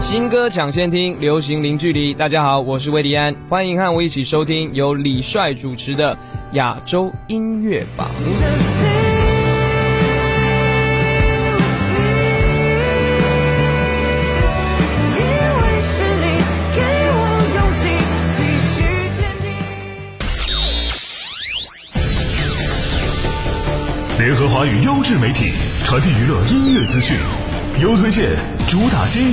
新歌抢先听，流行零距离。大家好，我是魏迪安，欢迎和我一起收听由李帅主持的亚洲音乐榜。联合华语优质媒体，传递娱乐音乐资讯，优推荐，主打新，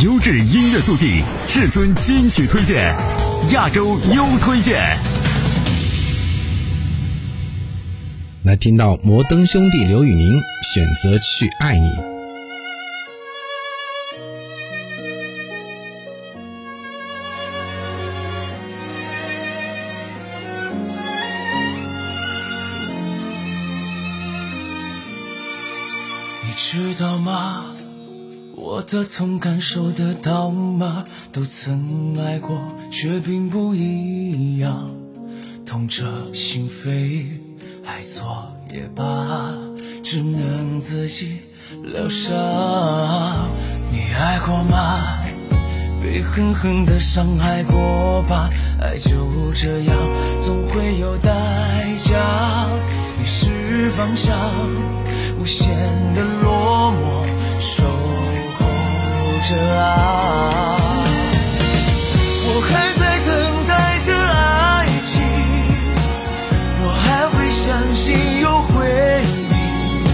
优质音乐速递，至尊金曲推荐，亚洲优推荐。来听到摩登兄弟刘宇宁选择去爱你。的痛感受得到吗？都曾爱过，却并不一样。痛彻心扉，爱错也罢，只能自己疗伤。你爱过吗？被狠狠的伤害过吧？爱就这样，总会有代价。你是方向。无限的落寞，守着啊！我还在等待着爱情，我还会相信有回忆。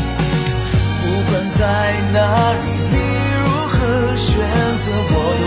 不管在哪里，你如何选择，我的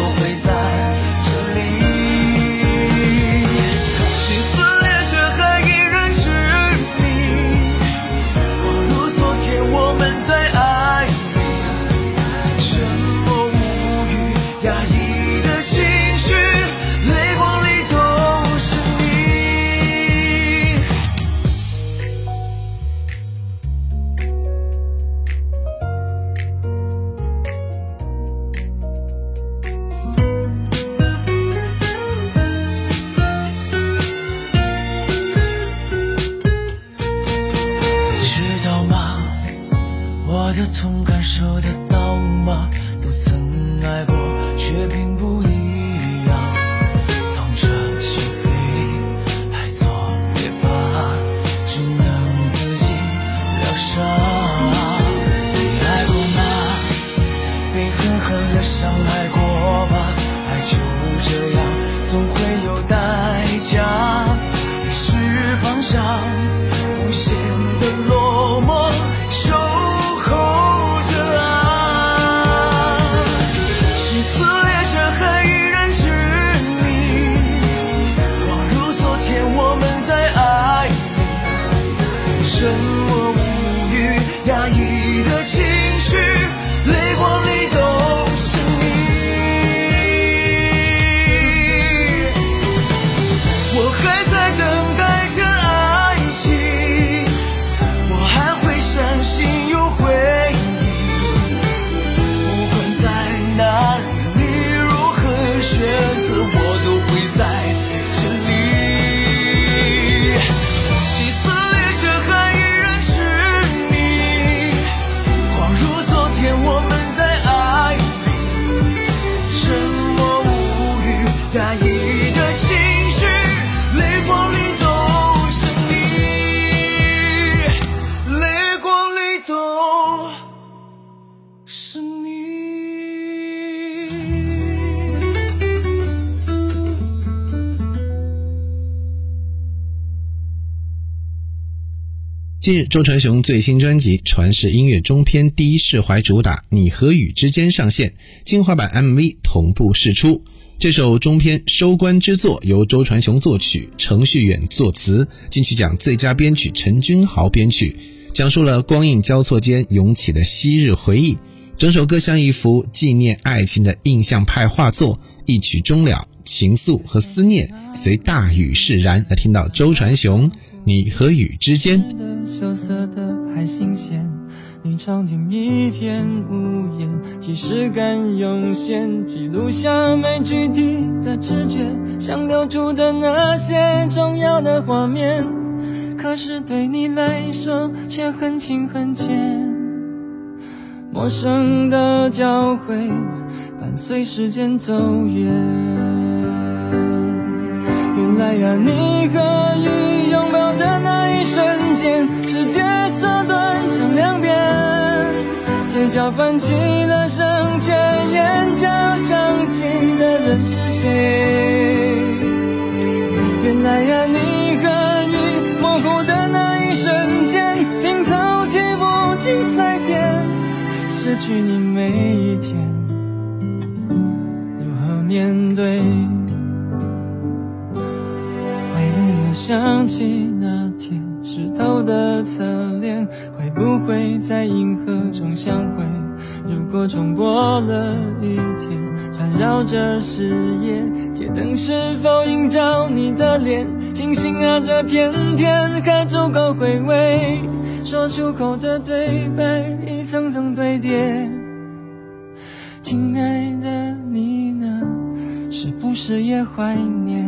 伤害过吧爱就这样总会有代价。迷失方向无限。近日，周传雄最新专辑《传世音乐中篇》第一释怀主打《你和雨之间》上线，精华版 MV 同步释出。这首中篇收官之作由周传雄作曲，程序远作词，金曲奖最佳编曲陈君豪编曲，讲述了光影交错间涌起的昔日回忆。整首歌像一幅纪念爱情的印象派画作。一曲终了，情愫和思念随大雨释然。来听到周传雄《你和雨之间》。羞涩的还新鲜，你闯进一片无言，即视感涌现，记录下每句题的直觉，想留住的那些重要的画面，可是对你来说却很轻很浅，陌生的交汇。伴随时间走远，原来啊，你和雨瞬间，世界缩短成两边，嘴角泛起的声，却眼角想起的人是谁？原来呀，你和雨模糊的那一瞬间，拼凑起不尽碎片，失去你每一天。如何面对，怀念又想起的侧脸，会不会在银河中相会？如果重播了一天，缠绕着誓言，街灯是否映照你的脸？星星啊，这片天还足够回味，说出口的对白一层层堆叠，亲爱的你呢？是不是也怀念？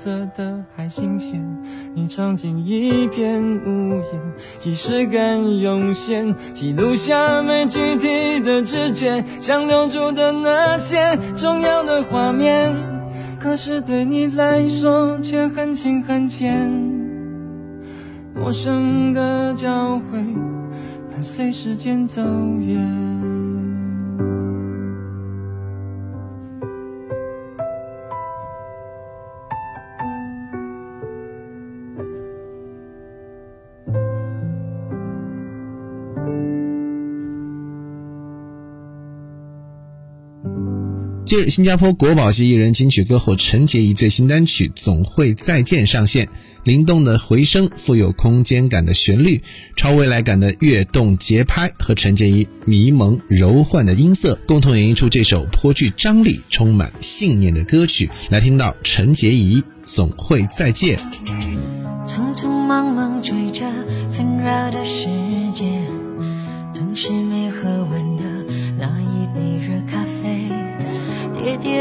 色、的还新鲜。你闯进一片屋檐，即视感涌现，记录下每具体的直觉，想留住的那些重要的画面。可是对你来说却很轻很浅，陌生的交汇，伴随时间走远。近日，新加坡国宝级艺人金曲歌后陈洁仪最新单曲《总会再见》上线，灵动的回声、富有空间感的旋律、超未来感的跃动节拍和陈洁仪迷蒙柔幻的音色，共同演绎出这首颇具张力、充满信念的歌曲。来听到陈洁仪《总会再见》。匆匆忙忙追着纷扰的时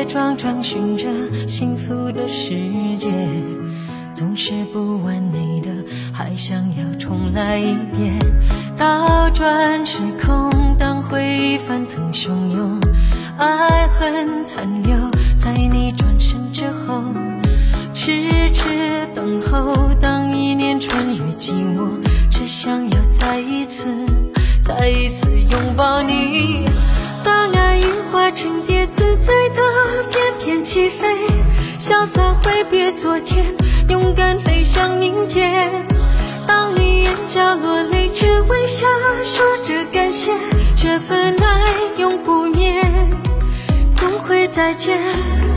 撞撞寻着幸福的世界，总是不完美的，还想要重来一遍。倒转时空，当回忆翻腾汹涌，爱恨残留在你转身之后，痴痴等候。当一念春雨寂寞，只想要再一次，再一次拥抱你。当爱羽化成，自在的翩翩起飞，潇洒挥别昨天，勇敢飞。向明天。当你眼角落泪，却微笑说着感谢，这份爱永不灭，总会再见。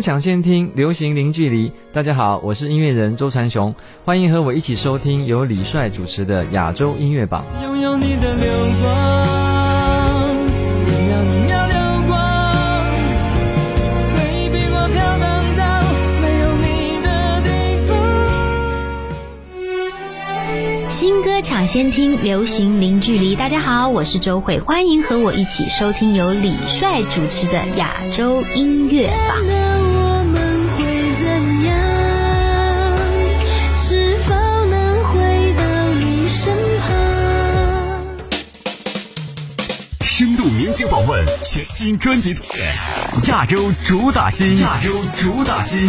抢先听，流行零距离。大家好，我是音乐人周传雄，欢迎和我一起收听由李帅主持的亚洲音乐榜。拥有你的流光，一秒一秒流光，回忆比我飘荡到没有你的地方。新歌抢先听，流行零距离。大家好，我是周慧，欢迎和我一起收听由李帅主持的亚洲音乐榜。新访问，全新专辑推荐，亚洲主打新，亚洲主打新。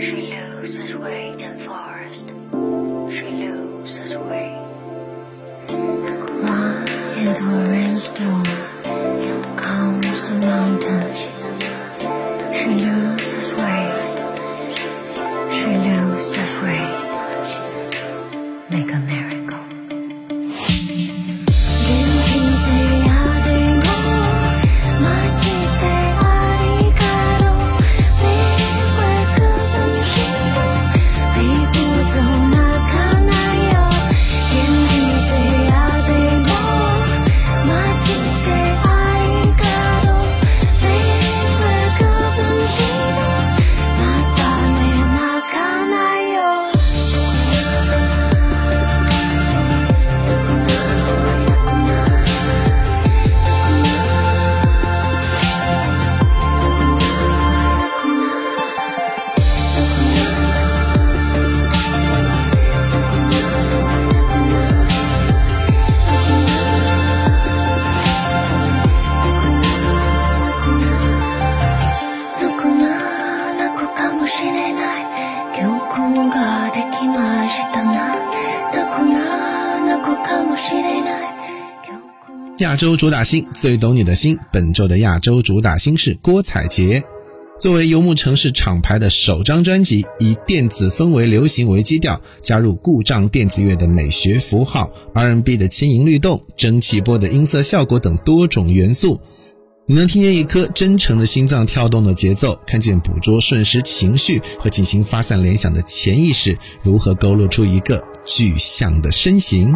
She loses way in forest. She loses way. And into a rainstorm comes a mountain. 亚洲主打星最懂你的心，本周的亚洲主打星是郭采洁。作为游牧城市厂牌的首张专辑，以电子氛围流行为基调，加入故障电子乐的美学符号、R&B 的轻盈律动、蒸汽波的音色效果等多种元素，你能听见一颗真诚的心脏跳动的节奏，看见捕捉瞬时情绪和进行发散联想的潜意识如何勾勒出一个具象的身形。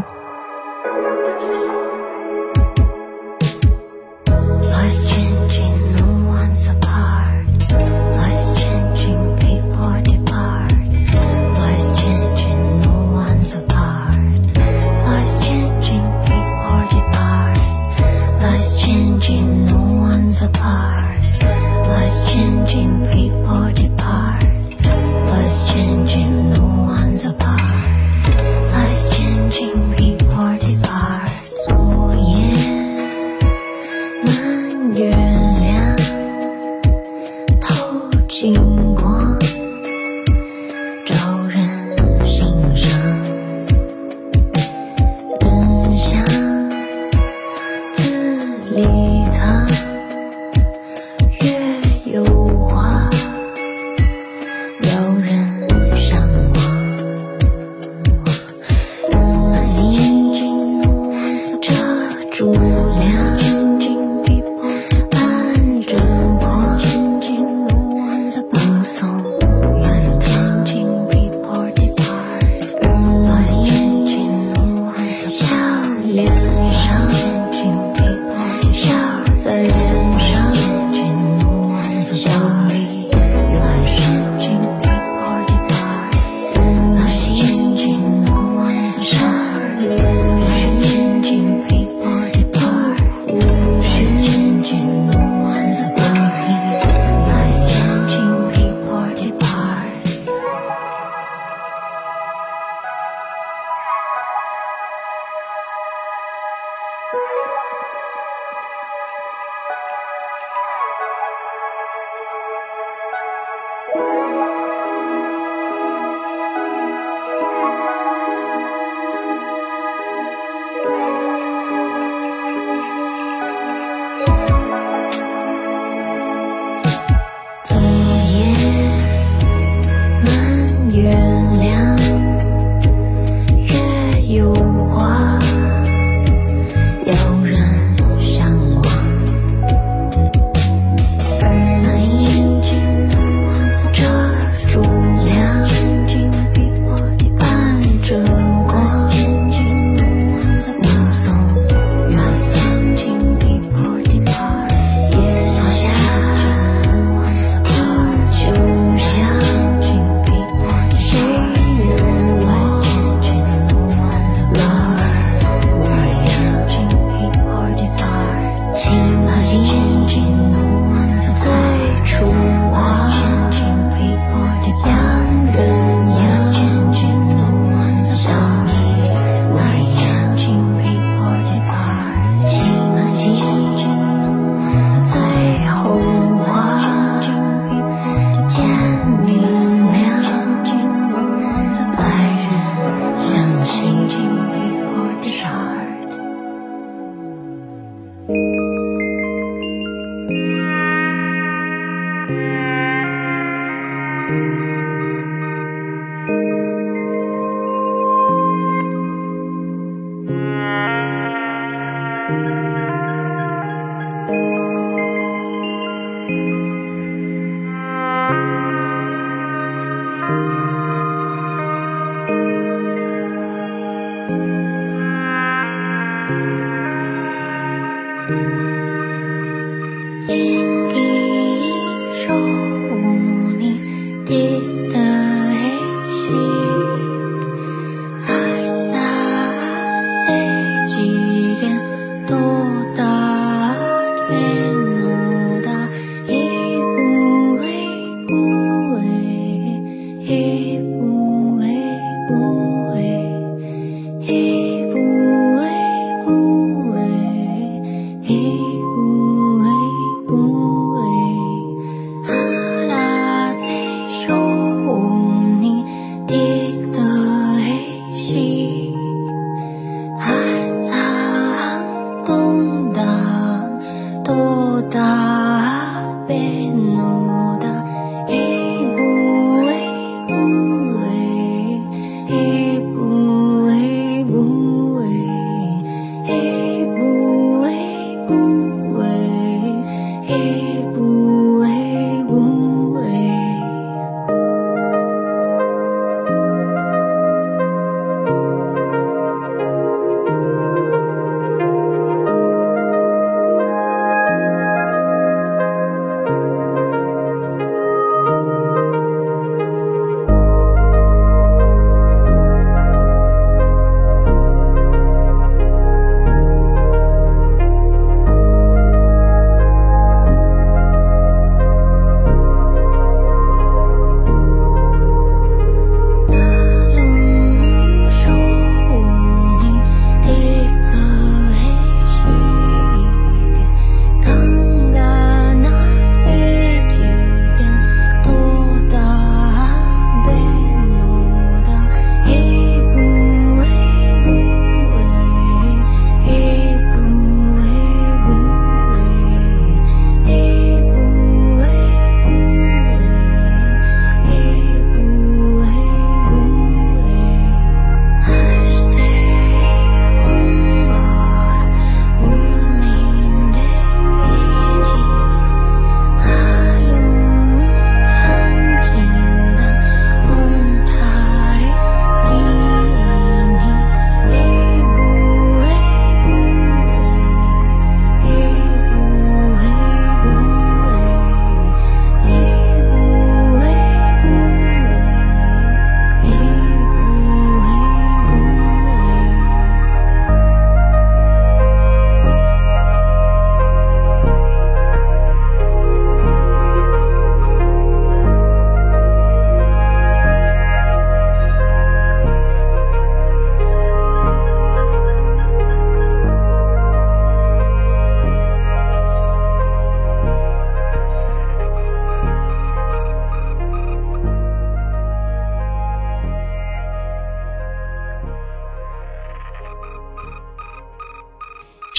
有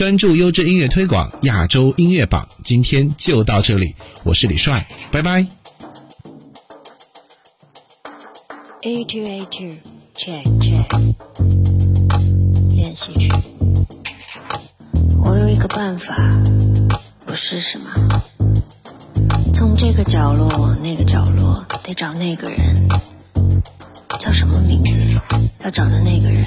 专注优质音乐推广，亚洲音乐榜，今天就到这里。我是李帅，拜拜。A two A two check check 练习曲。我有一个办法，不试试吗？从这个角落往那个角落得找那个人，叫什么名字？要找的那个人。